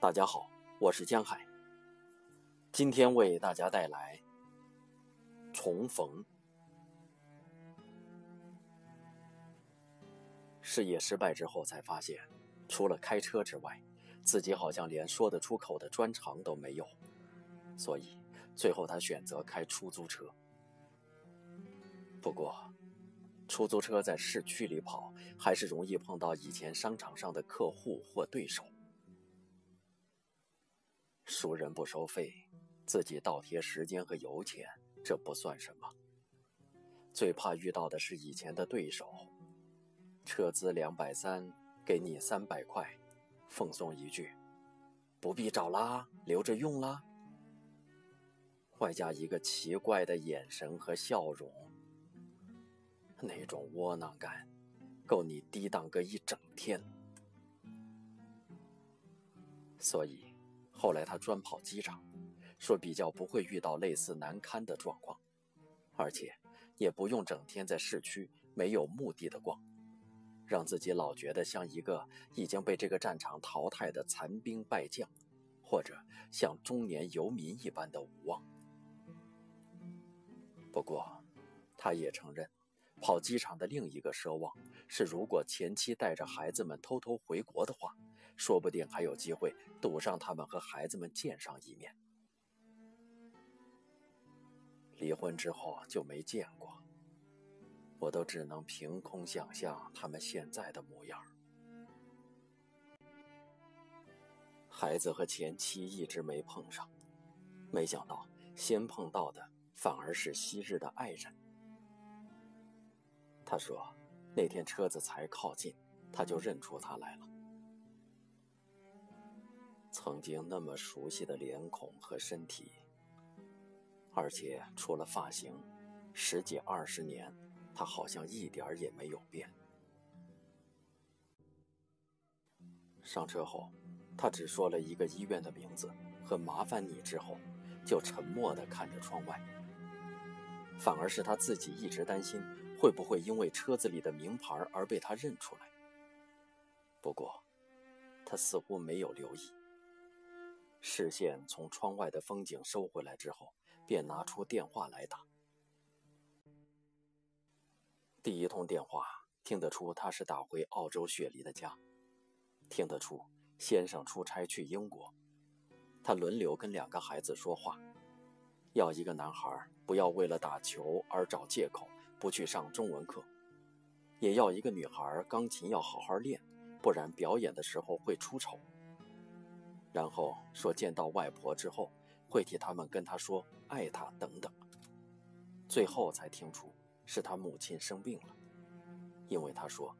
大家好，我是江海。今天为大家带来重逢。事业失败之后，才发现除了开车之外，自己好像连说得出口的专长都没有，所以最后他选择开出租车。不过，出租车在市区里跑，还是容易碰到以前商场上的客户或对手。熟人不收费，自己倒贴时间和油钱，这不算什么。最怕遇到的是以前的对手，撤资两百三，给你三百块，奉送一句：“不必找啦，留着用啦。”外加一个奇怪的眼神和笑容，那种窝囊感，够你低档个一整天。所以。后来他专跑机场，说比较不会遇到类似难堪的状况，而且也不用整天在市区没有目的的逛，让自己老觉得像一个已经被这个战场淘汰的残兵败将，或者像中年游民一般的无望。不过，他也承认，跑机场的另一个奢望是，如果前妻带着孩子们偷偷回国的话。说不定还有机会堵上他们和孩子们见上一面。离婚之后就没见过，我都只能凭空想象他们现在的模样。孩子和前妻一直没碰上，没想到先碰到的反而是昔日的爱人。他说，那天车子才靠近，他就认出他来了。曾经那么熟悉的脸孔和身体，而且除了发型，十几二十年，他好像一点儿也没有变。上车后，他只说了一个医院的名字和“麻烦你”之后，就沉默地看着窗外。反而是他自己一直担心，会不会因为车子里的名牌而被他认出来。不过，他似乎没有留意。视线从窗外的风景收回来之后，便拿出电话来打。第一通电话听得出他是打回澳洲雪梨的家，听得出先生出差去英国，他轮流跟两个孩子说话，要一个男孩不要为了打球而找借口不去上中文课，也要一个女孩钢琴要好好练，不然表演的时候会出丑。然后说见到外婆之后，会替他们跟她说爱她等等。最后才听出是他母亲生病了，因为他说：“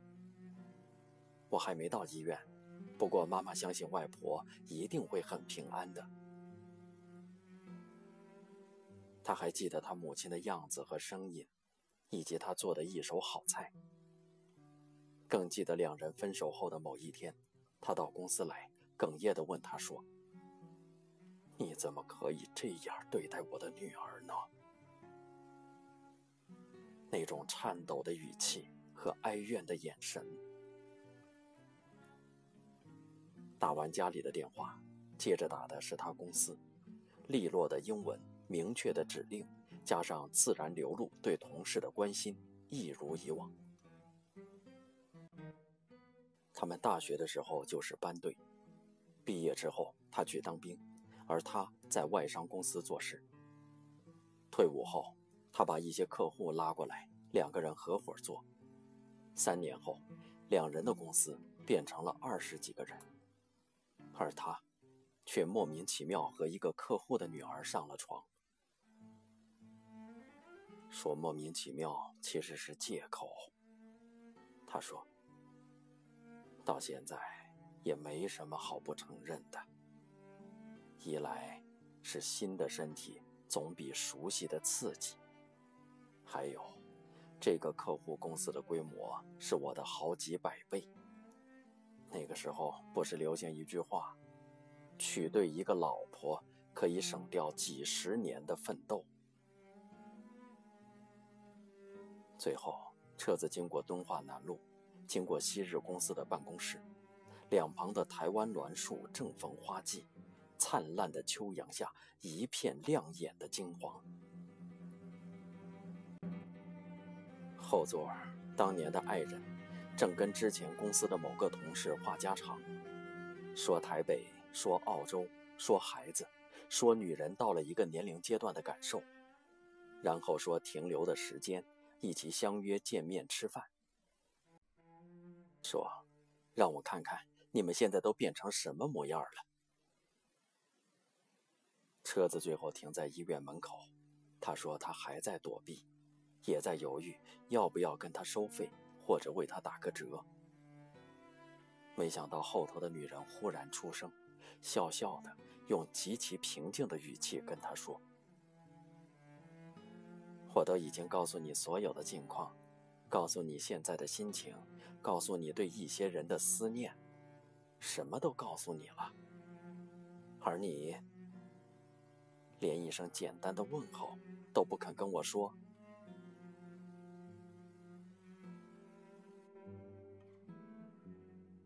我还没到医院，不过妈妈相信外婆一定会很平安的。”他还记得他母亲的样子和声音，以及他做的一手好菜。更记得两人分手后的某一天，他到公司来。哽咽地问他说：“你怎么可以这样对待我的女儿呢？”那种颤抖的语气和哀怨的眼神。打完家里的电话，接着打的是他公司，利落的英文，明确的指令，加上自然流露对同事的关心，一如以往。他们大学的时候就是班队。毕业之后，他去当兵，而他在外商公司做事。退伍后，他把一些客户拉过来，两个人合伙做。三年后，两人的公司变成了二十几个人，而他却莫名其妙和一个客户的女儿上了床。说莫名其妙其实是借口。他说，到现在。也没什么好不承认的。一来是新的身体总比熟悉的刺激，还有这个客户公司的规模是我的好几百倍。那个时候不是流行一句话：“娶对一个老婆可以省掉几十年的奋斗。”最后，车子经过敦化南路，经过昔日公司的办公室。两旁的台湾栾树正逢花季，灿烂的秋阳下，一片亮眼的金黄。后座当年的爱人，正跟之前公司的某个同事话家常，说台北，说澳洲，说孩子，说女人到了一个年龄阶段的感受，然后说停留的时间，一起相约见面吃饭。说，让我看看你们现在都变成什么模样了。车子最后停在医院门口，他说他还在躲避。也在犹豫要不要跟他收费，或者为他打个折。没想到后头的女人忽然出声，笑笑的用极其平静的语气跟他说：“我都已经告诉你所有的近况，告诉你现在的心情，告诉你对一些人的思念，什么都告诉你了，而你连一声简单的问候都不肯跟我说。”